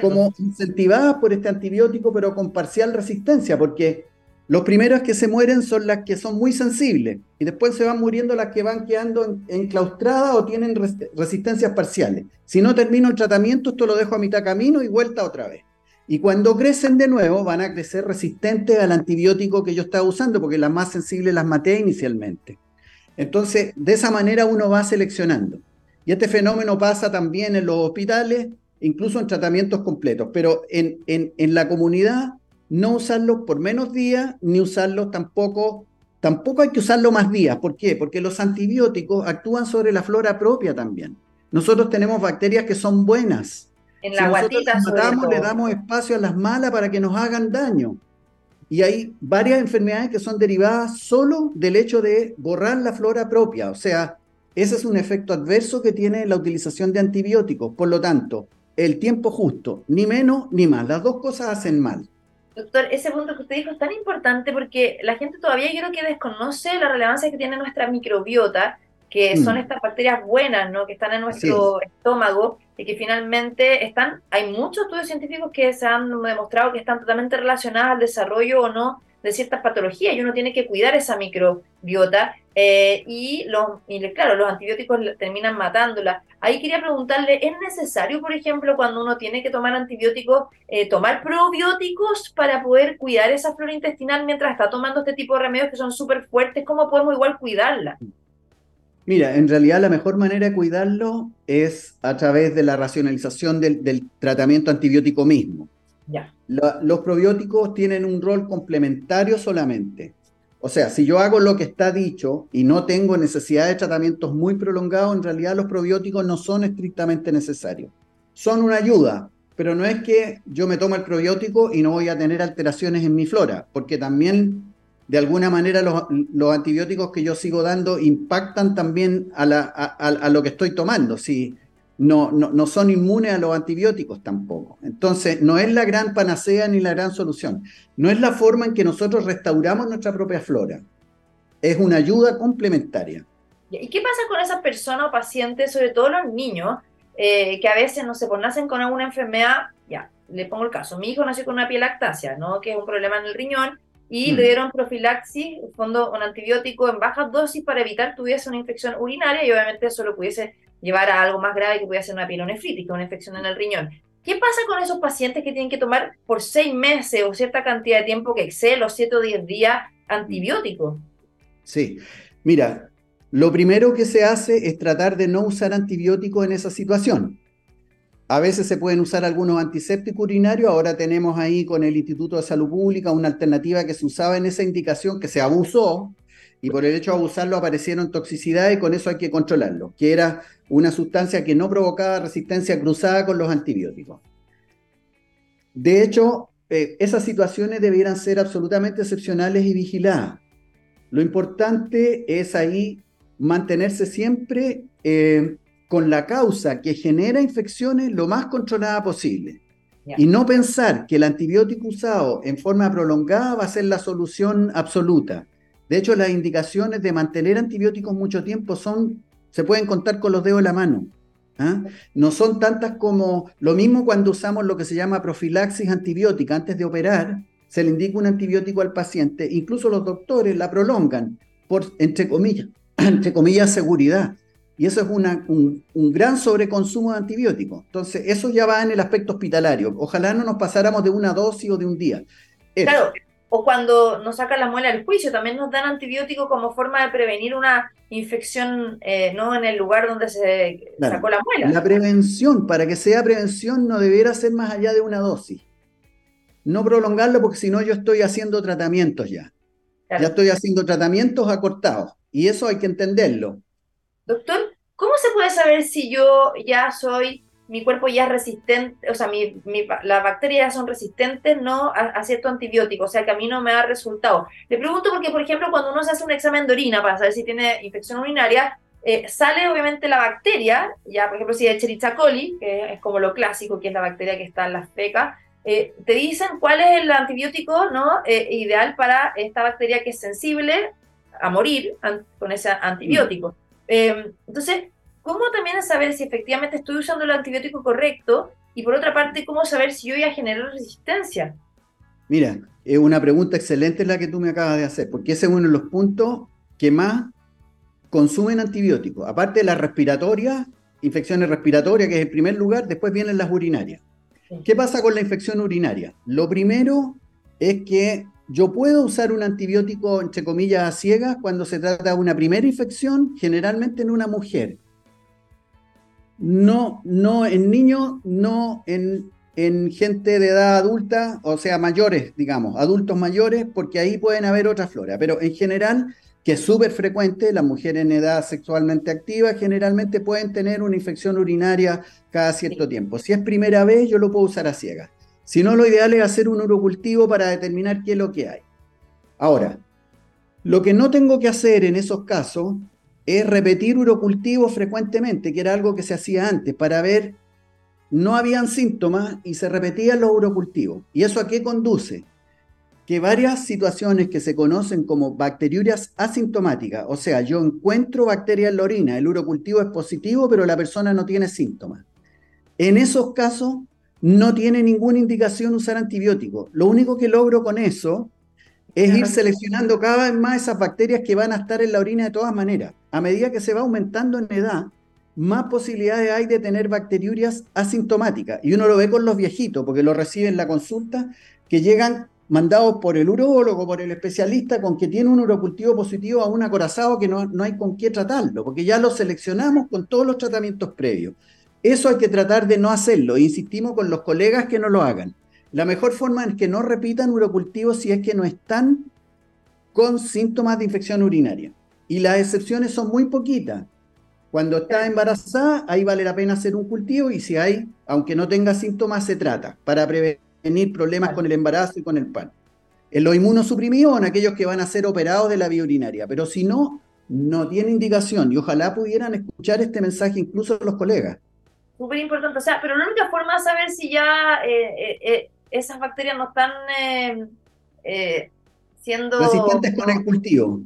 como incentivadas por este antibiótico, pero con parcial resistencia, porque Los primeros que se mueren son las que son muy sensibles y después se van muriendo las que van quedando enclaustradas o tienen resistencias parciales. Si no termino el tratamiento, esto lo dejo a mitad camino y vuelta otra vez. Y cuando crecen de nuevo, van a crecer resistentes al antibiótico que yo estaba usando, porque las más sensibles las maté inicialmente. Entonces, de esa manera uno va seleccionando. Y este fenómeno pasa también en los hospitales, incluso en tratamientos completos, pero en, en, la comunidad no usarlo por menos días, ni usarlo tampoco, tampoco hay que usarlo más días. ¿Por qué? Porque los antibióticos actúan sobre la flora propia también. Nosotros tenemos bacterias que son buenas. En la guatita, matamos, le damos espacio a las malas para que nos hagan daño. Y hay varias enfermedades que son derivadas solo del hecho de borrar la flora propia. O sea, ese es un efecto adverso que tiene la utilización de antibióticos. Por lo tanto, el tiempo justo, ni menos ni más. Las dos cosas hacen mal. Doctor, ese punto que usted dijo es tan importante porque la gente todavía yo creo que desconoce la relevancia que tiene nuestra microbiota, que mm. son estas bacterias buenas, ¿no? Que están en nuestro estómago y que finalmente están, hay muchos estudios científicos que se han demostrado que están totalmente relacionadas al desarrollo o no de ciertas patologías y uno tiene que cuidar esa microbiota eh, y, los, claro, los antibióticos terminan matándola. Ahí quería preguntarle, ¿es necesario, por ejemplo, cuando uno tiene que tomar antibióticos, eh, tomar probióticos para poder cuidar esa flora intestinal mientras está tomando este tipo de remedios que son súper fuertes? ¿Cómo podemos igual cuidarla? Mira, en realidad la mejor manera de cuidarlo es a través de la racionalización del, tratamiento antibiótico mismo. Los probióticos tienen un rol complementario solamente. O sea, si yo hago lo que está dicho y no tengo necesidad de tratamientos muy prolongados, en realidad los probióticos no son estrictamente necesarios. Son una ayuda, pero no es que yo me tomo el probiótico y no voy a tener alteraciones en mi flora, porque también de alguna manera los, antibióticos que yo sigo dando impactan también a, lo que estoy tomando. Si no, no, son inmunes a los antibióticos tampoco. Entonces, no es la gran panacea ni la gran solución. No es la forma en que nosotros restauramos nuestra propia flora. Es una ayuda complementaria. ¿Y qué pasa con esas personas o pacientes, sobre todo los niños, eh, que a veces, no sé, pues nacen con alguna enfermedad? Ya, le pongo el caso. Mi hijo nació con una pielactasia, ¿no? Que es un problema en el riñón y le mm. dieron profilaxis, fondo un antibiótico en bajas dosis para evitar que tuviese una infección urinaria y obviamente eso lo pudiese llevar a algo más grave que pudiese ser una pielonefritis, una infección en el riñón. ¿Qué pasa con esos pacientes que tienen que tomar por seis meses o cierta cantidad de tiempo que excede los siete o diez días antibióticos? Sí, mira, lo primero que se hace es tratar de no usar antibióticos en esa situación. A veces se pueden usar algunos antisépticos urinarios. Ahora tenemos ahí con el Instituto de Salud Pública una alternativa que se usaba en esa indicación, que se abusó, y por el hecho de abusarlo aparecieron toxicidades y con eso hay que controlarlo, que era una sustancia que no provocaba resistencia cruzada con los antibióticos. De hecho, eh, esas situaciones debieran ser absolutamente excepcionales y vigiladas. Lo importante es ahí mantenerse siempre eh, con la causa que genera infecciones lo más controlada posible. Y no pensar que el antibiótico usado en forma prolongada va a ser la solución absoluta. De hecho, las indicaciones de mantener antibióticos mucho tiempo son, se pueden contar con los dedos de la mano. ¿ah? No son tantas como lo mismo cuando usamos lo que se llama profilaxis antibiótica. Antes de operar, se le indica un antibiótico al paciente. Incluso los doctores la prolongan por, entre comillas, entre comillas, seguridad. Y eso es un, gran sobreconsumo de antibióticos. Entonces, eso ya va en el aspecto hospitalario. Ojalá no nos pasáramos de una dosis o de un día. Claro, o cuando nos sacan la muela del juicio, también nos dan antibióticos como forma de prevenir una infección eh, no en el lugar donde se sacó la muela. La prevención, para que sea prevención, no debiera ser más allá de una dosis. No prolongarlo porque si no yo estoy haciendo tratamientos ya. Ya estoy haciendo tratamientos acortados. Y eso hay que entenderlo. Doctor, ¿cómo se puede saber si yo ya soy, mi cuerpo ya es resistente, o sea, mi, las bacterias son resistentes no a, cierto antibiótico, o sea, que a mí no me da resultado? Le pregunto porque, por ejemplo, cuando uno se hace un examen de orina para saber si tiene infección urinaria, eh, sale obviamente la bacteria, ya por ejemplo si es Escherichia coli, que es como lo clásico, que es la bacteria que está en las fecas, eh, te dicen cuál es el antibiótico ¿no? Eh, ideal para esta bacteria que es sensible a morir con ese antibiótico. Em, entonces, ¿cómo también saber si efectivamente estoy usando el antibiótico correcto? Y por otra parte, ¿cómo saber si yo voy a generar resistencia? Mira, es una pregunta excelente la que tú me acabas de hacer, porque ese es uno de los puntos que más consumen antibióticos. Aparte de las respiratorias, infecciones respiratorias, que es el primer lugar, después vienen las urinarias. ¿Qué pasa con la infección urinaria? Lo primero es que yo puedo usar un antibiótico, entre comillas, a ciegas cuando se trata de una primera infección, generalmente en una mujer. No, no en niños, no en, en gente de edad adulta, o sea, mayores, digamos, adultos mayores, porque ahí pueden haber otra flora. Pero en general, que es súper frecuente, las mujeres en edad sexualmente activa generalmente pueden tener una infección urinaria cada cierto tiempo. Si es primera vez, yo lo puedo usar a ciegas. Si no, lo ideal es hacer un urocultivo para determinar qué es lo que hay. Ahora, lo que no tengo que hacer en esos casos es repetir urocultivos frecuentemente, que era algo que se hacía antes, para ver, no habían síntomas y se repetían los urocultivos. ¿Y eso a qué conduce? que varias situaciones que se conocen como bacteriurias asintomáticas, o sea, yo encuentro bacterias en la orina, el urocultivo es positivo, pero la persona no tiene síntomas. En esos casos no tiene ninguna indicación usar antibióticos. Lo único que logro con eso es ir seleccionando cada vez más esas bacterias que van a estar en la orina de todas maneras. A medida que se va aumentando en edad, más posibilidades hay de tener bacteriurias asintomáticas. Y uno lo ve con los viejitos, porque lo reciben en la consulta, que llegan mandados por el urólogo, por el especialista, con que tiene un urocultivo positivo a un acorazado que no, no hay con qué tratarlo, porque ya lo seleccionamos con todos los tratamientos previos. Eso hay que tratar de no hacerlo. Insistimos con los colegas que no lo hagan. La mejor forma es que no repitan urocultivos si es que no están con síntomas de infección urinaria. Y las excepciones son muy poquitas. Cuando está embarazada, ahí vale la pena hacer un cultivo y si hay, aunque no tenga síntomas, se trata para prevenir problemas con el embarazo y con el pan. En los inmunosuprimidos, en aquellos que van a ser operados de la vía urinaria, pero si no, no tiene indicación y ojalá pudieran escuchar este mensaje incluso los colegas. Súper importante, o sea, pero la única forma de saber si ya eh, eh, eh, esas bacterias no están siendo... Resistentes con el cultivo.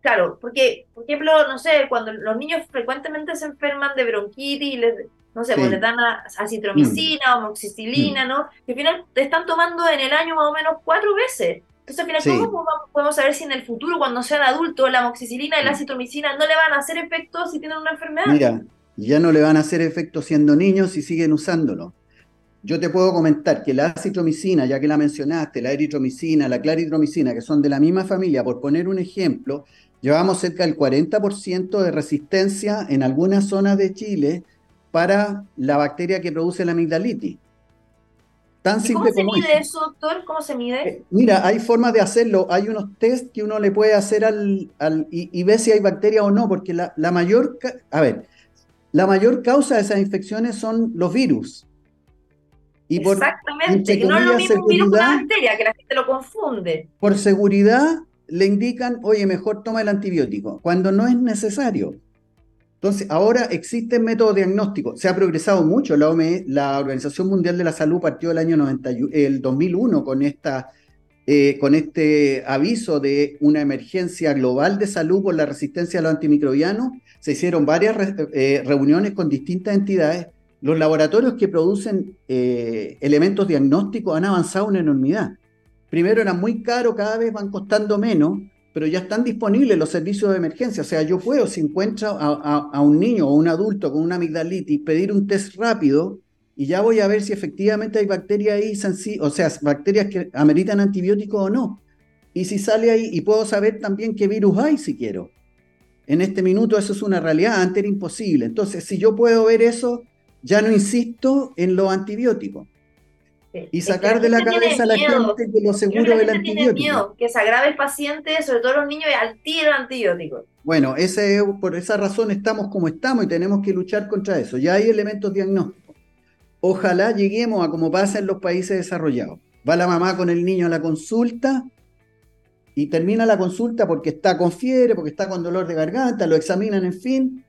Claro, porque, por ejemplo, no sé, cuando los niños frecuentemente se enferman de bronquitis y les no sé, pues le dan acitromicina, mm. amoxicilina, ¿no? Que al final te están tomando en el año más o menos cuatro veces. Entonces, al final, ¿cómo podemos saber si en el futuro, cuando sean adultos, la amoxicilina y la mm. acitromicina no le van a hacer efecto si tienen una enfermedad? Mira, ya no le van a hacer efecto siendo niños si siguen usándolo. Yo te puedo comentar que la acitromicina, ya que la mencionaste, la eritromicina, la claritromicina, que son de la misma familia, por poner un ejemplo, llevamos cerca del 40% de resistencia en algunas zonas de Chile para la bacteria que produce la amigdalitis. Tan simple ¿Cómo se mide eso, doctor? ¿Cómo se mide? Eh, mira, hay formas de hacerlo. Hay unos test que uno le puede hacer al, y, ve si hay bacteria o no, porque la, mayor, a ver, la mayor causa de esas infecciones son los virus. Y Exactamente, que no es lo mismo un virus que una bacteria, que la gente lo confunde. Por seguridad le indican, oye, mejor toma el antibiótico, cuando no es necesario. Entonces, ahora existen métodos diagnósticos. Se ha progresado mucho. La, OMS, la Organización Mundial de la Salud partió el año 90, el 2001 con, esta, eh, con este aviso de una emergencia global de salud por la resistencia a los antimicrobianos. Se hicieron varias eh, reuniones con distintas entidades. Los laboratorios que producen eh, elementos diagnósticos han avanzado en enormidad. Primero eran muy caros, cada vez van costando menos pero ya están disponibles los servicios de emergencia. O sea, yo puedo, si encuentro a, un niño o un adulto con una amigdalitis, pedir un test rápido y ya voy a ver si efectivamente hay bacterias ahí, o sea, bacterias que ameritan antibióticos o no. Y si sale ahí, y puedo saber también qué virus hay si quiero. En este minuto eso es una realidad, antes era imposible. Entonces, si yo puedo ver eso, ya no insisto en los antibióticos. Y sacar de la cabeza a la gente que lo seguro del antibiótico. Miedo, que se agrave el paciente, sobre todo los niños, al tiro antibiótico. Bueno, ese, por esa razón estamos como estamos y tenemos que luchar contra eso. Ya hay elementos diagnósticos. Ojalá lleguemos a como pasa en los países desarrollados. Va la mamá con el niño a la consulta y termina la consulta porque está con fiebre, porque está con dolor de garganta, lo examinan, en fin,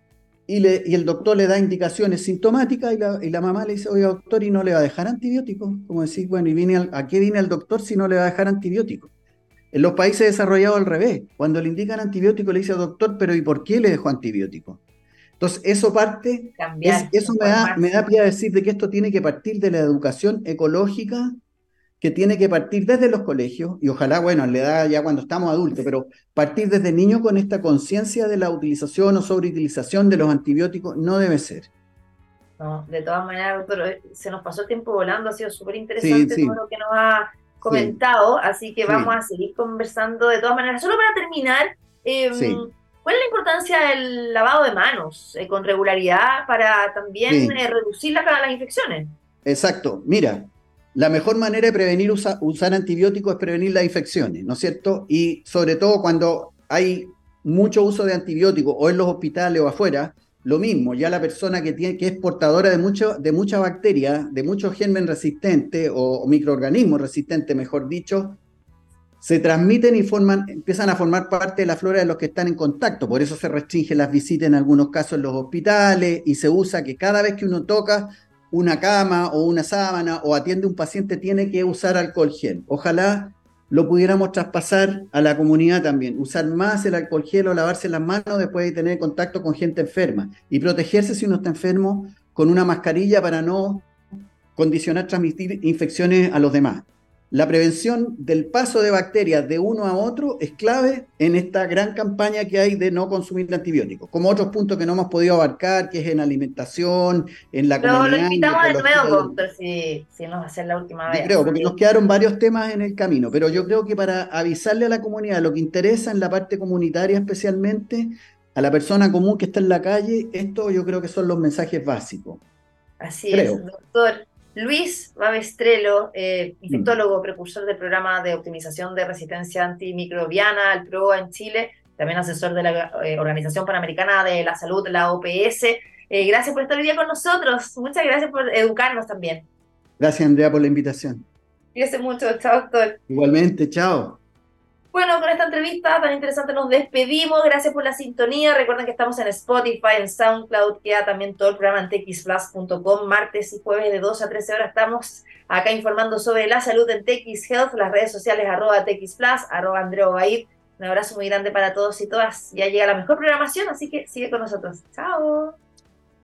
y, el doctor le da indicaciones sintomáticas y la, mamá le dice, oye doctor, ¿y no le va a dejar antibiótico? Como decir, bueno, ¿y viene a qué viene el doctor si no le va a dejar antibiótico? En los países desarrollados al revés, cuando le indican antibiótico le dice al doctor, pero ¿y por qué le dejó antibiótico? Entonces, eso parte, eso me da, me da pie a decir de que esto tiene que partir de la educación ecológica que tiene que partir desde los colegios, y ojalá, bueno, le da ya cuando estamos adultos, pero partir desde niños con esta conciencia de la utilización o sobreutilización de los antibióticos no debe ser. No, de todas maneras, doctor, se nos pasó el tiempo volando, ha sido súper interesante todo lo que nos ha comentado, así que vamos a seguir conversando de todas maneras. Solo para terminar, em, ¿cuál es la importancia del lavado de manos eh, con regularidad para también eh, reducir las infecciones? Exacto, mira, la mejor manera de prevenir usar antibióticos es prevenir las infecciones, ¿no es cierto? Y sobre todo cuando hay mucho uso de antibióticos o en los hospitales o afuera, lo mismo, ya la persona que, tiene, que es portadora de, mucho, de mucha bacteria, de muchos germen resistentes o, microorganismos resistentes, mejor dicho, se transmiten y forman, empiezan a formar parte de la flora de los que están en contacto. Por eso se restringen las visitas en algunos casos en los hospitales y se usa que cada vez que uno toca una cama o una sábana o atiende un paciente tiene que usar alcohol gel. Ojalá lo pudiéramos traspasar a la comunidad también, usar más el alcohol gel o lavarse las manos después de tener contacto con gente enferma y protegerse si uno está enfermo con una mascarilla para no condicionar transmitir infecciones a los demás. La prevención del paso de bacterias de uno a otro es clave en esta gran campaña que hay de no consumir antibióticos, como otros puntos que no hemos podido abarcar, que es en alimentación, en la Pero lo invitamos de nuevo, doctor, si, si nos va a hacer la última vez. creo, porque nos quedaron varios temas en el camino, pero yo creo que para avisarle a la comunidad lo que interesa en la parte comunitaria especialmente, a la persona común que está en la calle, esto yo creo que son los mensajes básicos. Así es, doctor. Luis Babestrelo, eh, infectólogo, precursor del programa de optimización de resistencia antimicrobiana, el PROA en Chile, también asesor de la eh, Organización Panamericana de la Salud, la OPS. Eh, gracias por estar hoy día con nosotros. Muchas gracias por educarnos también. Gracias, Andrea, por la invitación. Cuídese mucho. Chao, doctor. Igualmente, chao. Bueno, con esta entrevista tan interesante nos despedimos. Gracias por la sintonía. Recuerden que estamos en Spotify, en SoundCloud, queda también todo el programa en txplus.com. Martes y jueves de 2 a 13 horas estamos acá informando sobre la salud en TX Health, las redes sociales arroba txplus, arroba Andreo Bair. Un abrazo muy grande para todos y todas. Ya llega la mejor programación, así que sigue con nosotros. Chao.